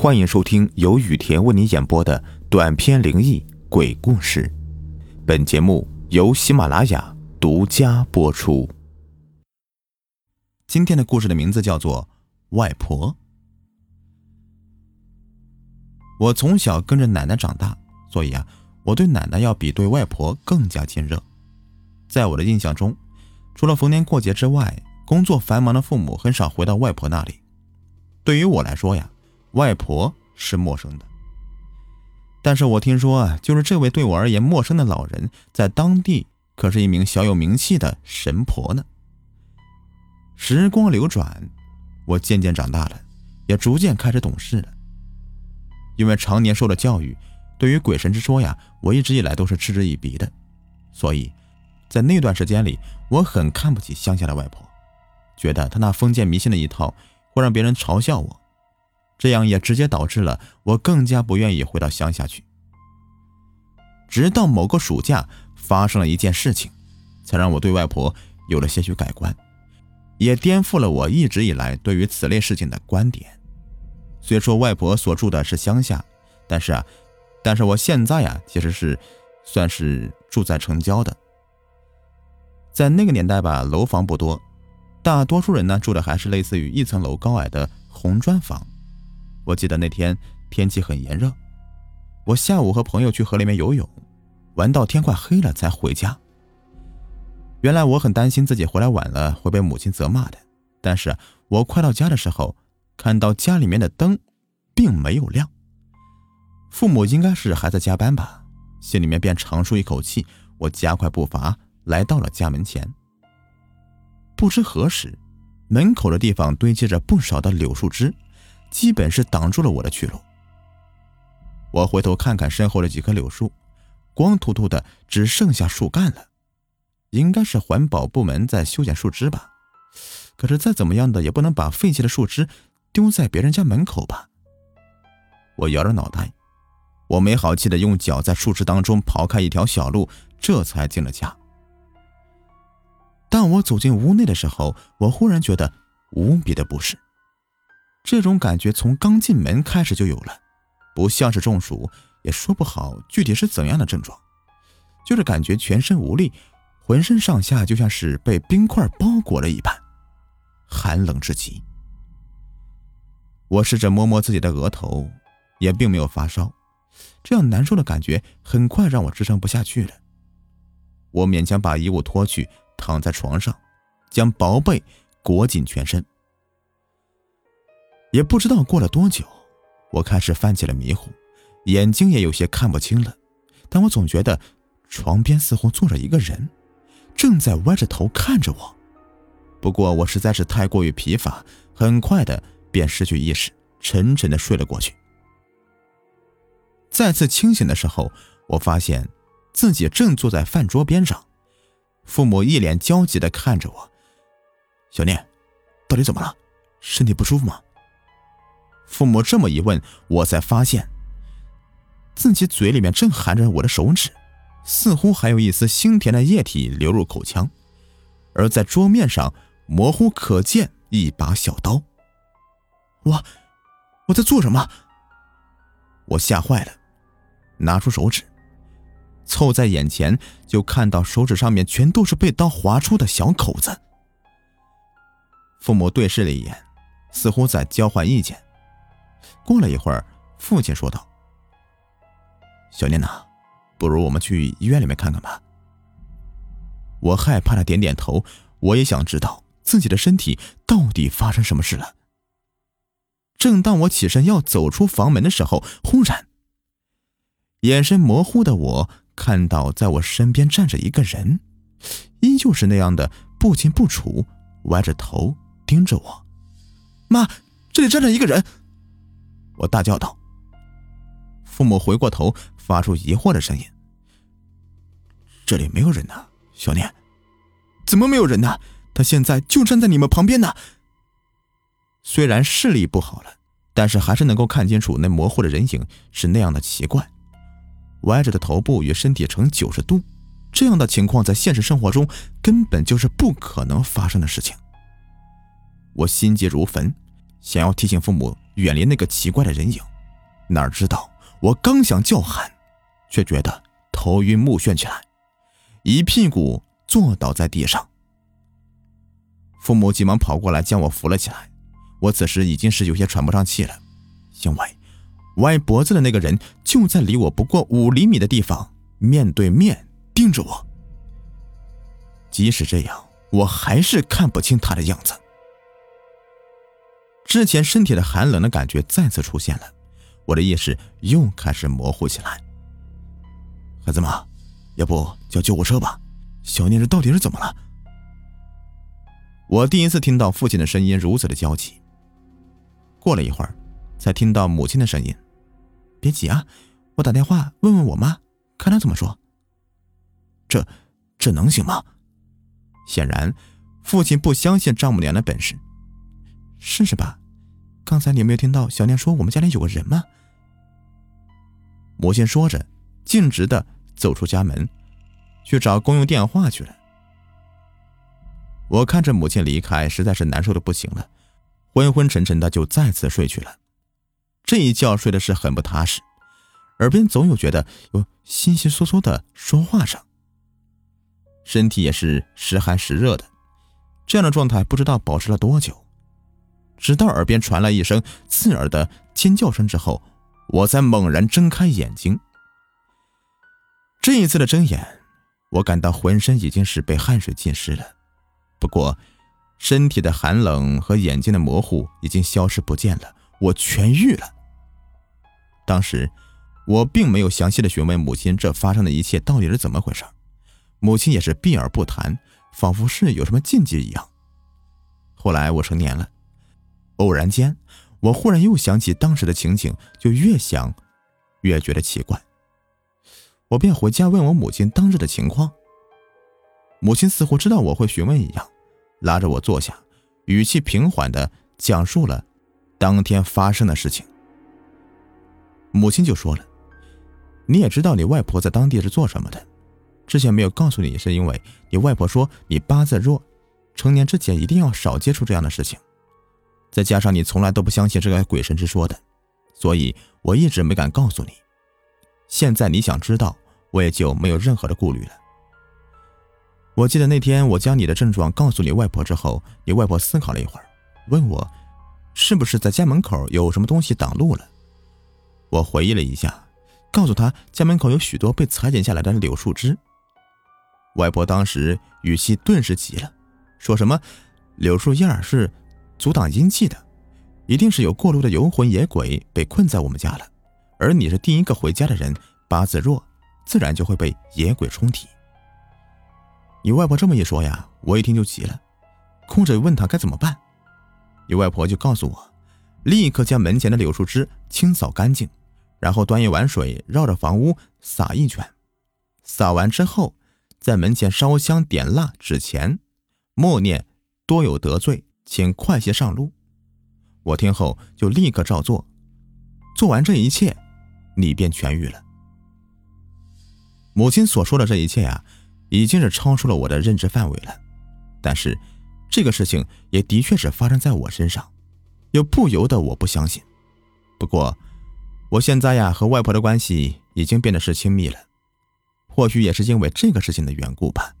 欢迎收听由雨田为你演播的短篇灵异鬼故事。本节目由喜马拉雅独家播出。今天的故事的名字叫做《外婆》。我从小跟着奶奶长大，所以啊，我对奶奶要比对外婆更加亲热。在我的印象中，除了逢年过节之外，工作繁忙的父母很少回到外婆那里。对于我来说呀，外婆是陌生的。但是我听说啊，就是这位对我而言陌生的老人，在当地可是一名小有名气的神婆呢。时光流转，我渐渐长大了，也逐渐开始懂事了。因为常年受了教育，对于鬼神之说呀，我一直以来都是嗤之以鼻的。所以，在那段时间里，我很看不起乡下的外婆，觉得她那封建迷信的一套。会让别人嘲笑我，这样也直接导致了我更加不愿意回到乡下去。直到某个暑假发生了一件事情，才让我对外婆有了些许改观，也颠覆了我一直以来对于此类事情的观点。虽说外婆所住的是乡下，但是啊，但是我现在呀，其实是算是住在城郊的。在那个年代吧，楼房不多。大多数人呢住的还是类似于一层楼高矮的红砖房。我记得那天天气很炎热，我下午和朋友去河里面游泳，玩到天快黑了才回家。原来我很担心自己回来晚了会被母亲责骂的，但是我快到家的时候，看到家里面的灯并没有亮，父母应该是还在加班吧，心里面便长舒一口气。我加快步伐来到了家门前。不知何时，门口的地方堆积着不少的柳树枝，基本是挡住了我的去路。我回头看看身后的几棵柳树，光秃秃的，只剩下树干了，应该是环保部门在修剪树枝吧。可是再怎么样的，也不能把废弃的树枝丢在别人家门口吧。我摇着脑袋，我没好气的用脚在树枝当中刨开一条小路，这才进了家。当我走进屋内的时候，我忽然觉得无比的不适。这种感觉从刚进门开始就有了，不像是中暑，也说不好具体是怎样的症状，就是感觉全身无力，浑身上下就像是被冰块包裹了一般，寒冷至极。我试着摸摸自己的额头，也并没有发烧，这样难受的感觉很快让我支撑不下去了。我勉强把衣物脱去。躺在床上，将薄被裹紧全身。也不知道过了多久，我开始犯起了迷糊，眼睛也有些看不清了。但我总觉得床边似乎坐着一个人，正在歪着头看着我。不过我实在是太过于疲乏，很快的便失去意识，沉沉的睡了过去。再次清醒的时候，我发现自己正坐在饭桌边上。父母一脸焦急的看着我，小念，到底怎么了？身体不舒服吗？父母这么一问，我才发现自己嘴里面正含着我的手指，似乎还有一丝腥甜的液体流入口腔，而在桌面上模糊可见一把小刀。我，我在做什么？我吓坏了，拿出手指。凑在眼前，就看到手指上面全都是被刀划出的小口子。父母对视了一眼，似乎在交换意见。过了一会儿，父亲说道：“小念呐，不如我们去医院里面看看吧。”我害怕的点点头，我也想知道自己的身体到底发生什么事了。正当我起身要走出房门的时候，忽然，眼神模糊的我。看到在我身边站着一个人，依旧是那样的不清不楚，歪着头盯着我。妈，这里站着一个人！我大叫道。父母回过头，发出疑惑的声音：“这里没有人呢，小念，怎么没有人呢？他现在就站在你们旁边呢。”虽然视力不好了，但是还是能够看清楚那模糊的人影是那样的奇怪。歪着的头部与身体呈九十度，这样的情况在现实生活中根本就是不可能发生的事情。我心急如焚，想要提醒父母远离那个奇怪的人影。哪知道我刚想叫喊，却觉得头晕目眩起来，一屁股坐倒在地上。父母急忙跑过来将我扶了起来，我此时已经是有些喘不上气了，因为歪脖子的那个人就在离我不过五厘米的地方，面对面盯着我。即使这样，我还是看不清他的样子。之前身体的寒冷的感觉再次出现了，我的意识又开始模糊起来。孩子妈，要不叫救护车吧？小念这到底是怎么了？我第一次听到父亲的声音如此的焦急。过了一会儿，才听到母亲的声音：“别急啊，我打电话问问我妈，看她怎么说。”这，这能行吗？显然，父亲不相信丈母娘的本事。试试吧，刚才你没有听到小念说我们家里有个人吗？母亲说着，径直的走出家门，去找公用电话去了。我看着母亲离开，实在是难受的不行了，昏昏沉沉的就再次睡去了。这一觉睡的是很不踏实，耳边总有觉得有悉悉嗦嗦的说话声，身体也是时寒时热的，这样的状态不知道保持了多久。直到耳边传来一声刺耳的尖叫声之后，我才猛然睁开眼睛。这一次的睁眼，我感到浑身已经是被汗水浸湿了，不过身体的寒冷和眼睛的模糊已经消失不见了，我痊愈了。当时我并没有详细的询问母亲这发生的一切到底是怎么回事，母亲也是避而不谈，仿佛是有什么禁忌一样。后来我成年了。偶然间，我忽然又想起当时的情景，就越想越觉得奇怪。我便回家问我母亲当日的情况。母亲似乎知道我会询问一样，拉着我坐下，语气平缓的讲述了当天发生的事情。母亲就说了：“你也知道你外婆在当地是做什么的，之前没有告诉你，是因为你外婆说你八字弱，成年之前一定要少接触这样的事情。”再加上你从来都不相信这个鬼神之说的，所以我一直没敢告诉你。现在你想知道，我也就没有任何的顾虑了。我记得那天我将你的症状告诉你外婆之后，你外婆思考了一会儿，问我是不是在家门口有什么东西挡路了。我回忆了一下，告诉她家门口有许多被裁剪下来的柳树枝。外婆当时语气顿时急了，说什么柳树叶是。阻挡阴气的，一定是有过路的游魂野鬼被困在我们家了。而你是第一个回家的人，八字弱，自然就会被野鬼冲体。你外婆这么一说呀，我一听就急了，哭着问他该怎么办。你外婆就告诉我，立刻将门前的柳树枝清扫干净，然后端一碗水绕着房屋洒一圈，洒完之后，在门前烧香点蜡纸钱，默念多有得罪。请快些上路。我听后就立刻照做。做完这一切，你便痊愈了。母亲所说的这一切啊，已经是超出了我的认知范围了。但是，这个事情也的确是发生在我身上，又不由得我不相信。不过，我现在呀和外婆的关系已经变得是亲密了，或许也是因为这个事情的缘故吧。